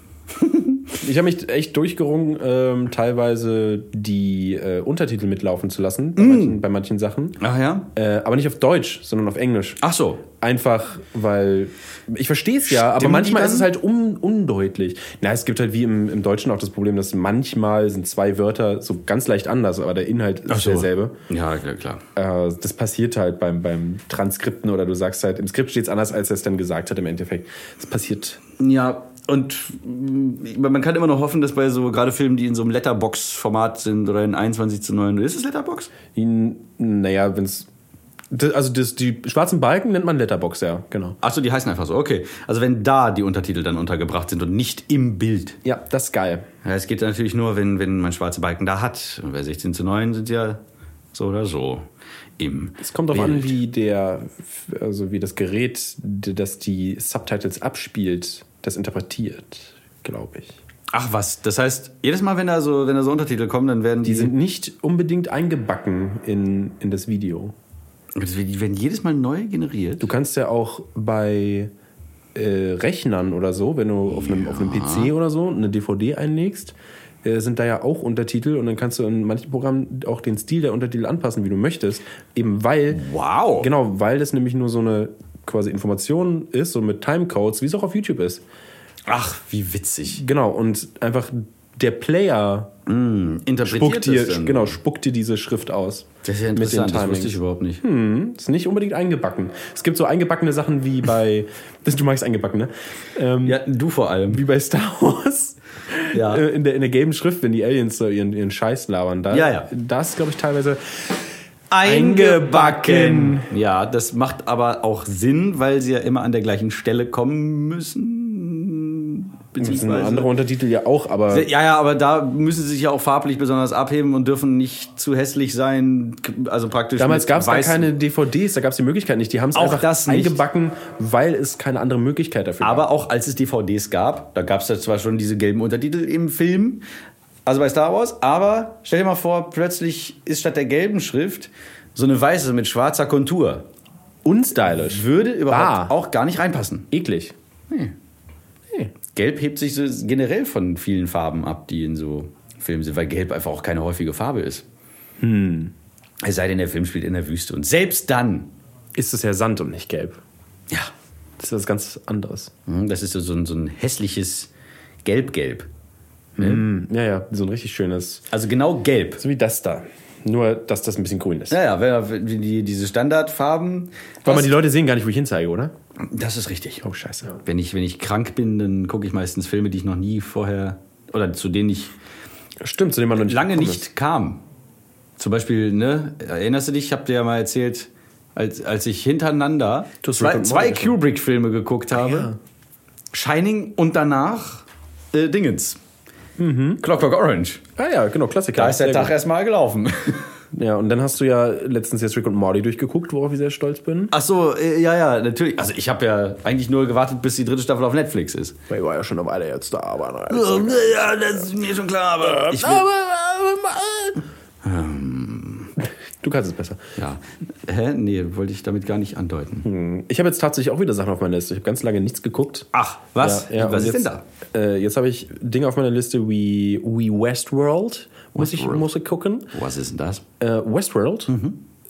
Ich habe mich echt durchgerungen, ähm, teilweise die äh, Untertitel mitlaufen zu lassen bei, manchen, bei manchen Sachen. Ach ja? Äh, aber nicht auf Deutsch, sondern auf Englisch. Ach so. Einfach, weil ich verstehe es ja, aber Stimmen manchmal die ist es halt un undeutlich. Na, es gibt halt wie im, im Deutschen auch das Problem, dass manchmal sind zwei Wörter so ganz leicht anders, aber der Inhalt ist so. derselbe. Ja, klar, klar. Äh, das passiert halt beim, beim Transkripten oder du sagst halt, im Skript steht es anders, als er es dann gesagt hat im Endeffekt. Das passiert. Ja, und mh, man kann immer noch hoffen, dass bei so gerade Filmen, die in so einem Letterbox-Format sind oder in 21 zu 9, ist es Letterbox? Naja, wenn es. Also das, die schwarzen Balken nennt man Letterbox, ja, genau. Achso, die heißen einfach so, okay. Also wenn da die Untertitel dann untergebracht sind und nicht im Bild. Ja, das ist geil. Ja, es geht natürlich nur, wenn, wenn man schwarze Balken da hat. Und bei 16 zu 9 sind ja so oder so im Es kommt darauf an, wie der, also wie das Gerät, das die Subtitles abspielt, das interpretiert, glaube ich. Ach was, das heißt, jedes Mal, wenn da so, wenn da so Untertitel kommen, dann werden die, Die sind nicht unbedingt eingebacken in, in das Video. die werden jedes Mal neu generiert. Du kannst ja auch bei äh, Rechnern oder so, wenn du auf einem, auf einem PC oder so eine DVD einlegst, äh, sind da ja auch Untertitel und dann kannst du in manchen Programmen auch den Stil der Untertitel anpassen, wie du möchtest. Eben weil. Wow. Genau, weil das nämlich nur so eine quasi Information ist, so mit Timecodes, wie es auch auf YouTube ist. Ach, wie witzig. Genau, und einfach der Player Interpretiert spuckt dir, genau, spuckt dir diese Schrift aus. Das ist ja interessant, das wusste ich überhaupt nicht. Hm, ist nicht unbedingt eingebacken. Es gibt so eingebackene Sachen wie bei. Das, du magst eingebacken, ne? Ähm, Ja, du vor allem. Wie bei Star Wars. Ja. Äh, In der, in der gelben Schrift, wenn die Aliens so ihren, ihren Scheiß labern. Da, Ja, ja. Das, glaube ich, teilweise. Eingebacken. Ja, das macht aber auch Sinn, weil sie ja immer an der gleichen Stelle kommen müssen. Das sind andere Untertitel ja auch, aber. Ja, ja, aber da müssen sie sich ja auch farblich besonders abheben und dürfen nicht zu hässlich sein. Also praktisch. Damals gab es gar keine DVDs, da gab es die Möglichkeit nicht. Die haben es Auch einfach das nicht. eingebacken, weil es keine andere Möglichkeit dafür gab. Aber auch als es DVDs gab, da gab es ja zwar schon diese gelben Untertitel im Film, also bei Star Wars, aber stell dir mal vor, plötzlich ist statt der gelben Schrift So eine weiße mit schwarzer Kontur. Unstylisch. Würde überhaupt Bah. auch gar nicht reinpassen. Eklig. Gelb hebt sich so generell von vielen Farben ab, die in so Filmen sind, weil Gelb einfach auch keine häufige Farbe ist. Es sei denn, der Film spielt in der Wüste. Und selbst dann, Ist es ja Sand und nicht gelb. ja, Das ist was ganz anderes. hm, das ist so ein, so ein hässliches Gelb-Gelb. Mm, Ja, ja, so ein richtig schönes. Also genau gelb. So wie das da. Nur, dass das ein bisschen grün ist. Ja, ja, wenn, die, diese Standardfarben. Weil man die Leute sehen gar nicht, wo ich hinzeige, oder? das ist richtig. Oh, scheiße. Wenn ich, wenn ich krank bin, dann gucke ich meistens Filme, die ich noch nie vorher oder zu denen ich Stimmt, zu dem man noch nicht lange nicht kam. Zum Beispiel, ne, erinnerst du dich, ich habe dir ja mal erzählt, als, als ich hintereinander zwei, zwei. Kubrick-Filme geguckt habe. ja. Shining und danach äh, Dingens. Clockwork Orange. Ah ja, genau, Klassiker. Da ist der Tag erstmal gelaufen. Ja, und dann hast du ja letztens jetzt Rick und Morty durchgeguckt, worauf ich sehr stolz bin. Ach so, äh, ja, ja, natürlich. Also ich habe ja eigentlich nur gewartet, bis die dritte Staffel auf Netflix ist. Weil ich war ja schon eine Weile jetzt da, aber. Ja, das ist mir schon klar, aber ich will, Du kannst es besser. Ja. Hä? Nee, wollte ich damit gar nicht andeuten. Ich habe jetzt tatsächlich auch wieder Sachen auf meiner Liste. Ich habe ganz lange nichts geguckt. Ach, was? Ja, ja, was ist jetzt, denn da? Äh, jetzt habe ich Dinge auf meiner Liste wie, wie Westworld. Muss ich, Westworld. muss ich gucken. Was ist denn das? Äh, Westworld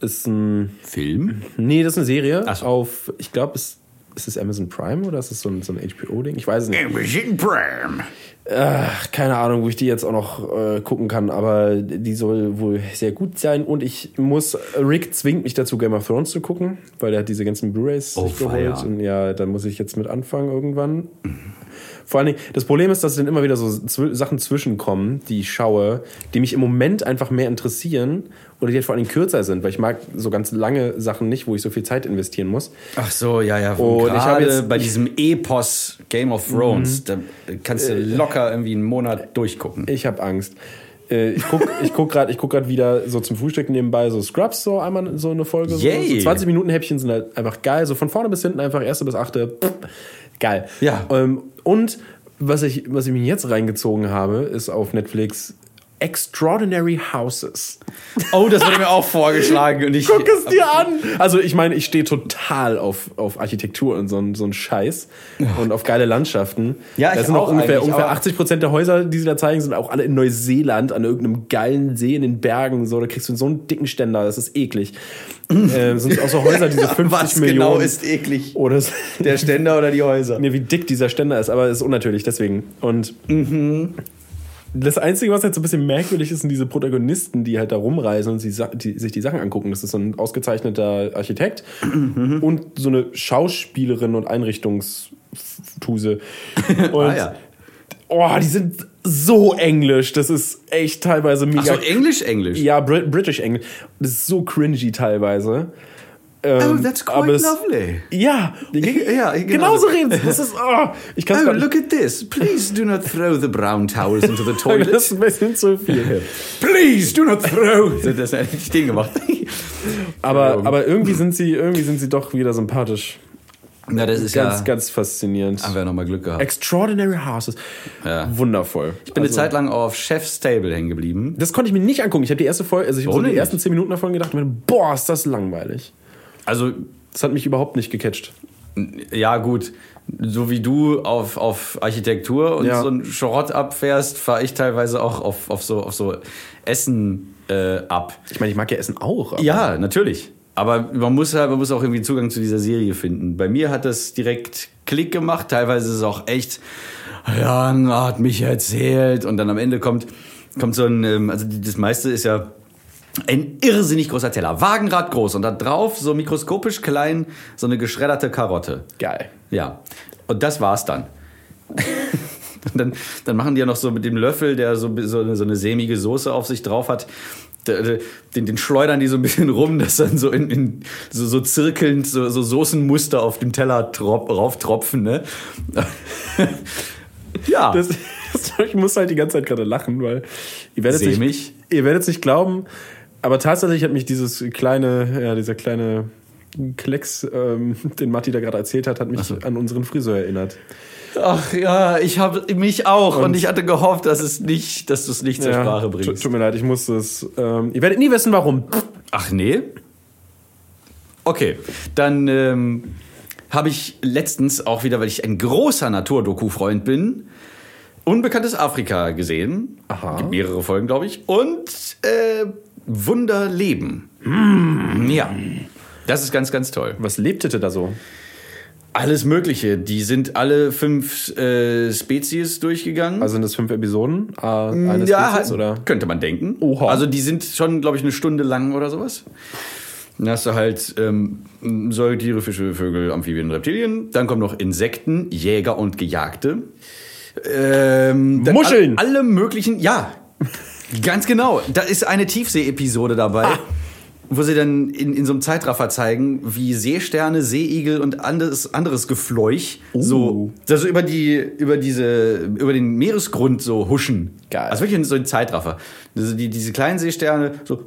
ist ein. Film? Nee, das ist eine Serie Ach so. auf. Ich glaube, es ist es Amazon Prime oder ist es so ein, so ein HBO-Ding? Ich weiß es nicht. Amazon Prime. Ach, keine Ahnung, wo ich die jetzt auch noch äh, gucken kann, aber die soll wohl sehr gut sein. Und ich muss, Rick zwingt mich dazu, Game of Thrones zu gucken, weil er hat diese ganzen Blu-Rays Oh, sich geholt. Und ja, da muss ich jetzt mit anfangen irgendwann. Vor allen Dingen, das Problem ist, dass dann immer wieder so zw Sachen zwischenkommen, die ich schaue, die mich im Moment einfach mehr interessieren oder die halt vor allen Dingen kürzer sind, weil ich mag so ganz lange Sachen nicht, wo ich so viel Zeit investieren muss. Ach so, ja, ja. Und ich habe Gerade jetzt- bei diesem Epos Game of Thrones, da kannst du locker irgendwie einen Monat durchgucken. Ich habe Angst. Äh, Ich guck, ich guck gerade guck grad wieder so zum Frühstück nebenbei so Scrubs, so einmal so eine Folge. So, so 20 Minuten Häppchen sind halt einfach geil. So von vorne bis hinten einfach erste bis achte. Pff, geil. Ja. Ähm, und was ich, was ich mir jetzt reingezogen habe, ist auf Netflix Extraordinary Houses. Oh, das wurde mir auch vorgeschlagen und ich. Guck es dir an! Also ich meine, ich stehe total auf, auf Architektur und so, ein- so ein Scheiß und auf geile Landschaften. Ja, da ich sind auch auch ungefähr, ungefähr aber- 80 Prozent der Häuser, die sie da zeigen, sind auch alle in Neuseeland an irgendeinem geilen See in den Bergen. So, da kriegst du so einen dicken Ständer, das ist eklig. ähm, sind auch so Häuser, diese 50 Was Millionen. genau ist eklig? Oder so- Der Ständer oder die Häuser? Nee, wie dick dieser Ständer ist, aber es ist unnatürlich, deswegen. Und das Einzige, was halt so ein bisschen merkwürdig ist, sind diese Protagonisten, die halt da rumreisen und sie, die, sich die Sachen angucken. Das ist so ein ausgezeichneter Architekt und so eine Schauspielerin und Einrichtungstuse. Und Ah, ja. oh, die sind so englisch. Das ist echt teilweise mega. Ach so, Englisch, Englisch. Ja, Brit British Englisch. Das ist so cringy teilweise. Oh, Ähm, that's aber quite es- lovely. Ja, Ja, genau. so reden sie. Das ist, oh, ich kann es Oh, look at this. Please do not throw the brown towels into the Das toilet. ist ein bisschen zu viel. Please do not throw. Das hätte ich stehen gemacht. Aber, aber irgendwie sind sie, irgendwie sind sie doch wieder sympathisch. Na, das ist Ganz, ja. ganz faszinierend. Haben wir nochmal Glück gehabt. Extraordinary Houses. Ja. Wundervoll. Ich bin eine Zeit lang auf Chef's Table hängen geblieben. Das konnte ich mir nicht angucken. Ich habe die erste Folge, also ich habe so die ersten zehn Minuten davon gedacht, und mir, boah, ist das langweilig. Also, Das hat mich überhaupt nicht gecatcht. ja, gut. So wie du auf, auf Architektur und Ja. so einen Schrott abfährst, fahre ich teilweise auch auf, auf, so, auf so Essen äh, ab. Ich meine, ich mag ja Essen auch. Ja, natürlich. Aber man muss, halt, man muss auch irgendwie Zugang zu dieser Serie finden. Bei mir hat das direkt Klick gemacht. Teilweise ist es auch echt, ja, hat mich erzählt. Und dann am Ende kommt, kommt so ein, ähm, also das meiste ist ja ein irrsinnig großer Teller. Wagenrad groß. Und da drauf so mikroskopisch klein so eine geschredderte Karotte. Geil. Ja. Und das war's dann. Dann, dann machen die ja noch so mit dem Löffel, der so, so, eine, so eine sämige Soße auf sich drauf hat, den, den schleudern die so ein bisschen rum, dass dann so in, in so, so zirkelnd so, so Soßenmuster auf dem Teller trop, rauftropfen, ne? ja. Das, ich muss halt die ganze Zeit gerade lachen, weil ihr werdet nicht, mich. ihr werdet es nicht glauben, aber tatsächlich hat mich dieses kleine, ja, dieser kleine Klecks, ähm, den Matti da gerade erzählt hat, hat mich an unseren Friseur erinnert. Ach ja, ich habe mich auch und, ich hatte gehofft, dass es nicht, dass du es nicht zur Ja, Sprache tut- bringst. Tut mir leid, ich musste es. Ähm, ihr werdet nie wissen, warum. Ach nee? Okay, dann ähm, habe ich letztens auch wieder, weil ich ein großer Naturdoku-Freund bin, Unbekanntes Afrika gesehen. Aha. Gibt mehrere Folgen, glaube ich. Und äh, Wunderleben. Mm. Ja. Das ist ganz, ganz toll. Was lebtete da so? Alles Mögliche. Die sind alle fünf äh, Spezies durchgegangen. Also sind das fünf Episoden äh, eines ja, Spezies, oder? könnte man denken. Oha. Also die sind schon, glaube ich, eine Stunde lang oder sowas. Dann hast du halt ähm, Säugetiere, Fische, Vögel, Amphibien, Reptilien. Dann kommen noch Insekten, Jäger und Gejagte. Ähm, Muscheln. all- Alle möglichen, ja, ganz genau. Da ist eine Tiefsee-Episode dabei. Ah. Wo sie dann in, in so einem Zeitraffer zeigen, wie Seesterne, Seeigel und anderes, anderes Gefleuch Uh. so also über die über diese über den Meeresgrund so huschen. Geil. Also wirklich so ein Zeitraffer. Also die, diese kleinen Seesterne so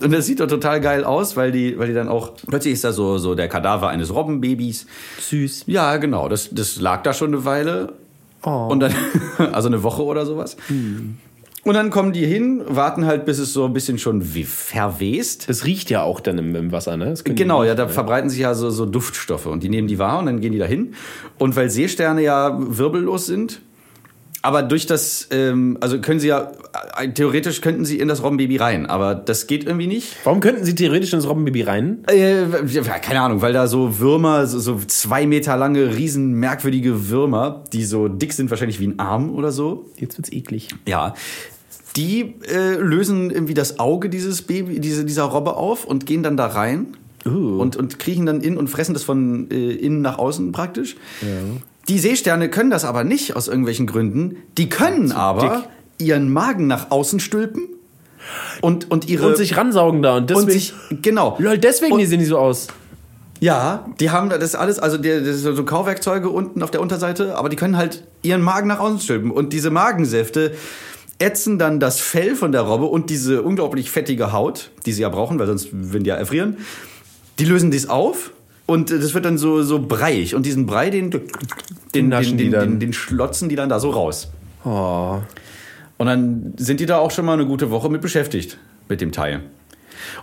und das sieht doch total geil aus, weil die weil die dann auch plötzlich ist da so so der Kadaver eines Robbenbabys. Süß. Ja, genau, das das lag da schon eine Weile Oh. und dann also eine Woche oder sowas. Und dann kommen die hin, warten halt, bis es so ein bisschen schon wie verwest. Das riecht ja auch dann im, im Wasser, ne? Das Genau, ja, da verbreiten sich ja so, so Duftstoffe und die nehmen die wahr und dann gehen die dahin. Und weil Seesterne ja wirbellos sind, aber durch das, ähm, also können sie ja, äh, theoretisch könnten sie in das Robbenbaby rein, aber das geht irgendwie nicht. Warum könnten sie theoretisch ins Robbenbaby rein? Äh, ja, keine Ahnung, weil da so Würmer, so, so zwei Meter lange, riesen merkwürdige Würmer, die so dick sind, wahrscheinlich wie ein Arm oder so. Jetzt wird's eklig. Ja. Die äh, lösen irgendwie das Auge dieses Baby, diese, dieser Robbe auf und gehen dann da rein Uh. und, und kriechen dann in und fressen das von äh, innen nach außen praktisch. Die Seesterne können das aber nicht aus irgendwelchen Gründen. Die können aber ihren Magen nach außen stülpen und, und ihre. Und sich ransaugen da und deswegen. und sich, genau. Lol, deswegen Und- sehen die so aus. Ja, die haben das alles, also der, das sind so Kauwerkzeuge unten auf der Unterseite, aber die können halt ihren Magen nach außen stülpen. Und diese Magensäfte ätzen dann das Fell von der Robbe und diese unglaublich fettige Haut, die sie ja brauchen, weil sonst würden die ja erfrieren. Die lösen dies auf und äh, das wird dann so, so breiig. Und diesen Brei, den, den, naschen den, die den, den, den schlotzen die dann da so raus. Oh. Und dann sind die da auch schon mal eine gute Woche mit beschäftigt, mit dem Teil.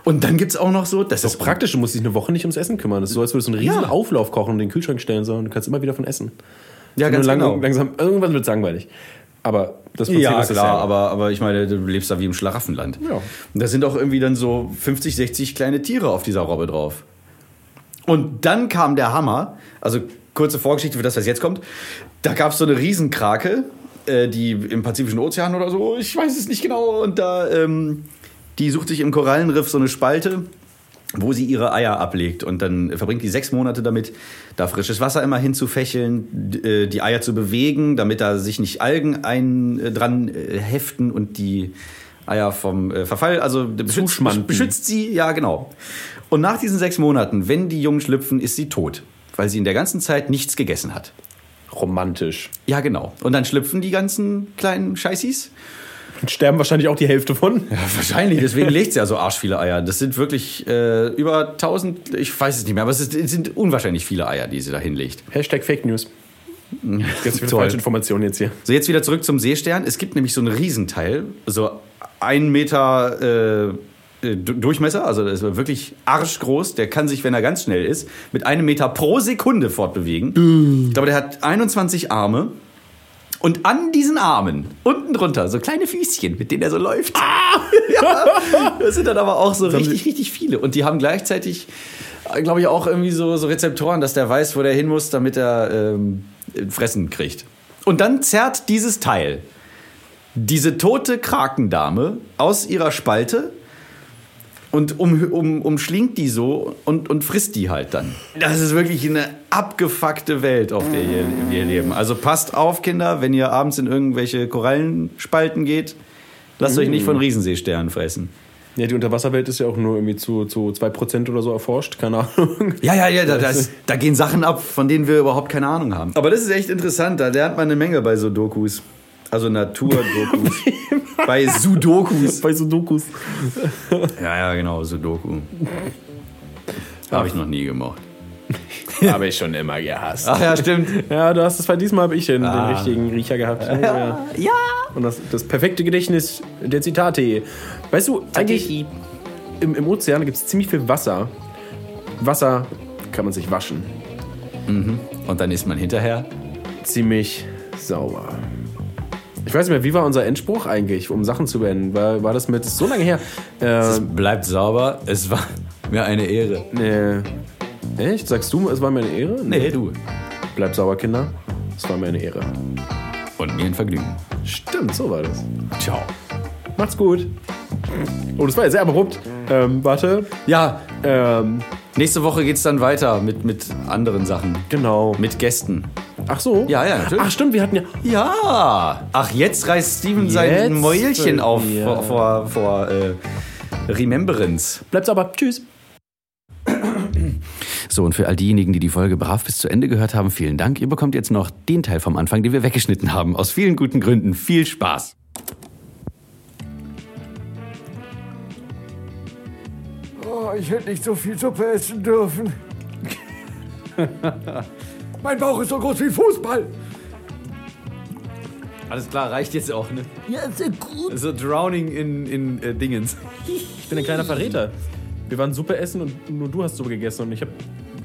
Und dann gibt's auch noch so, das Das ist praktisch, du musst dich eine Woche nicht ums Essen kümmern. Das ist so, als würdest du einen riesen Ja. Auflauf kochen und in den Kühlschrank stellen sollen. Du kannst immer wieder von essen. Ja, ganz lang, genau. langsam, irgendwann wird es langweilig. Aber das Prinzip Ja, ist klar, dasselbe. aber, aber ich meine, du lebst da wie im Schlaraffenland. Ja. Und da sind auch irgendwie dann so 50, 60 kleine Tiere auf dieser Robbe drauf. Und dann kam der Hammer, also kurze Vorgeschichte für das, was jetzt kommt. Da gab es so eine Riesenkrake, äh, die im Pazifischen Ozean oder so, ich weiß es nicht genau, und da, ähm, die sucht sich im Korallenriff so eine Spalte, wo sie ihre Eier ablegt. Und dann verbringt die sechs Monate damit, da frisches Wasser immer hinzufächeln, äh, die Eier zu bewegen, damit da sich nicht Algen ein, äh, dran äh, heften und die Eier vom Verfall, also beschützt, beschützt sie, ja genau. Und nach diesen sechs Monaten, wenn die Jungen schlüpfen, ist sie tot, weil sie in der ganzen Zeit nichts gegessen hat. Romantisch. Ja, genau. Und dann schlüpfen die ganzen kleinen Scheißis. Und sterben wahrscheinlich auch die Hälfte von. Ja, wahrscheinlich, deswegen legt sie ja so arsch viele Eier. Das sind wirklich äh, über 1000, ich weiß es nicht mehr, aber es, ist, es sind unwahrscheinlich viele Eier, die sie da hinlegt. Hashtag Fake News. Ganz viele falsche Informationen jetzt hier. So, jetzt wieder zurück zum Seestern. Es gibt nämlich so ein Riesenteil, so ein Meter äh, äh, Du- Durchmesser, also das ist wirklich arschgroß. Der kann sich, wenn er ganz schnell ist, mit einem Meter pro Sekunde fortbewegen. Ich glaube, der hat 21 Arme. Und an diesen Armen, unten drunter, so kleine Füßchen, mit denen er so läuft. ja, das sind dann aber auch so richtig, richtig viele. Und die haben gleichzeitig, glaube ich, auch irgendwie so, so Rezeptoren, dass der weiß, wo der hin muss, damit er ähm, Fressen kriegt. Und dann zerrt dieses Teil diese tote Krakendame aus ihrer Spalte und um, um, umschlingt die so und, und frisst die halt dann. Das ist wirklich eine abgefuckte Welt, auf der hier, wir leben. Also passt auf, Kinder, wenn ihr abends in irgendwelche Korallenspalten geht, lasst euch nicht von Riesenseesternen fressen. Ja, die Unterwasserwelt ist ja auch nur irgendwie zu, zu 2% oder so erforscht, keine Ahnung. Ja, ja, ja, da, das, da gehen Sachen ab, von denen wir überhaupt keine Ahnung haben. Aber das ist echt interessant, da lernt man eine Menge bei so Dokus. Also Naturdokus. bei Sudokus. Bei Sudokus. Ja, ja, genau, Sudoku. Habe ich noch nie gemacht. Habe ich schon immer gehasst. Ach ja, stimmt. Ja, du hast es bei diesmal habe ich den, Ah. den richtigen Riecher gehabt. Ja. Ja. Und das, das perfekte Gedächtnis der Zitate. Weißt du, eigentlich im, im Ozean gibt es ziemlich viel Wasser. Wasser kann man sich waschen. Und dann ist man hinterher. Ziemlich sauber. Ich weiß nicht mehr, wie war unser Endspruch eigentlich, um Sachen zu beenden? War, war das mit so lange her? Es Äh, bleibt sauber. Es war mir eine Ehre. nee. Echt? Sagst du, es war mir eine Ehre? Nee, du. Bleib sauber, Kinder. Es war mir eine Ehre. Und mir ein Vergnügen. Stimmt, so war das. Ciao. Macht's gut. Oh, das war ja sehr abrupt. Ähm, warte. Ja, Ähm, nächste Woche geht's dann weiter mit, mit anderen Sachen. genau. Mit Gästen. Ach so? Ja, ja, natürlich. Ach stimmt, wir hatten ja... Ja. Ach, jetzt reißt Steven sein Jetzt, Mäulchen auf ja. vor, vor, vor äh, Remembrance. Bleibt sauber. Tschüss. So, und für all diejenigen, die die Folge brav bis zu Ende gehört haben, vielen Dank. Ihr bekommt jetzt noch den Teil vom Anfang, den wir weggeschnitten haben. Aus vielen guten Gründen. Viel Spaß. Oh, ich hätte nicht so viel Suppe essen dürfen. mein Bauch ist so groß wie Fußball. Alles klar, reicht jetzt auch, ne? Ja, sehr gut. So Drowning in, in äh, Dingens. Ich bin ein kleiner Verräter. Wir waren Suppe essen und nur du hast Suppe gegessen und ich habe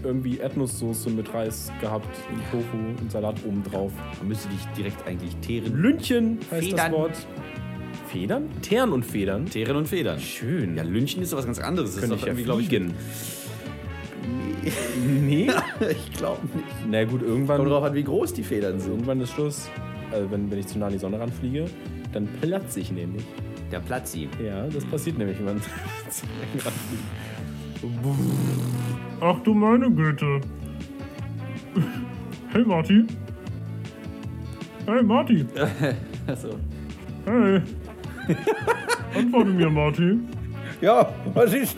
irgendwie Erdnusssoße mit Reis gehabt und Tofu und Salat oben drauf. Man müsste dich direkt eigentlich teeren. Lünchen heißt das Federn. Wort. Federn? Teeren und Federn. Teeren und Federn. Schön. Ja, Lünchen ist doch was ganz anderes. Das könnte ist ich ja doch irgendwie, glaub fliegen. Nee? Ich glaube nicht. Na gut, irgendwann, Kommt drauf an, wie groß die Federn sind. irgendwann ist Schluss. Also wenn, wenn ich zu nah an die Sonne ranfliege, dann platze ich nämlich. Der Platzi. Ja, das passiert nämlich, wenn man zu ranfliegt. Ach du meine Güte. Hey Marty. Hey Marty. Achso. Hey. Antworte mir, Marty. Ja, was ist?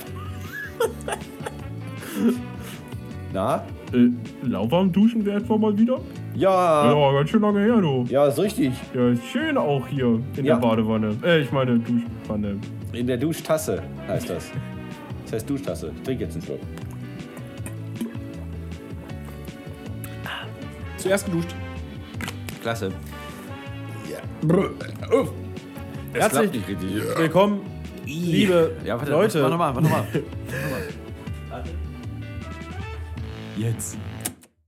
Na? Äh, lauwarm duschen wir etwa mal wieder? Ja, Ja, ganz schön lange her, du. ja, ist richtig. Ja, ist schön auch hier in Ja. der Badewanne. Äh, ich meine Duschwanne. In der Duschtasse heißt das. Das heißt Duschtasse. Ich trinke jetzt einen Schluck. Zuerst geduscht. Klasse. Herzlich nicht richtig. willkommen, liebe Ja, warte, Leute. Warte mal, warte mal. Jetzt.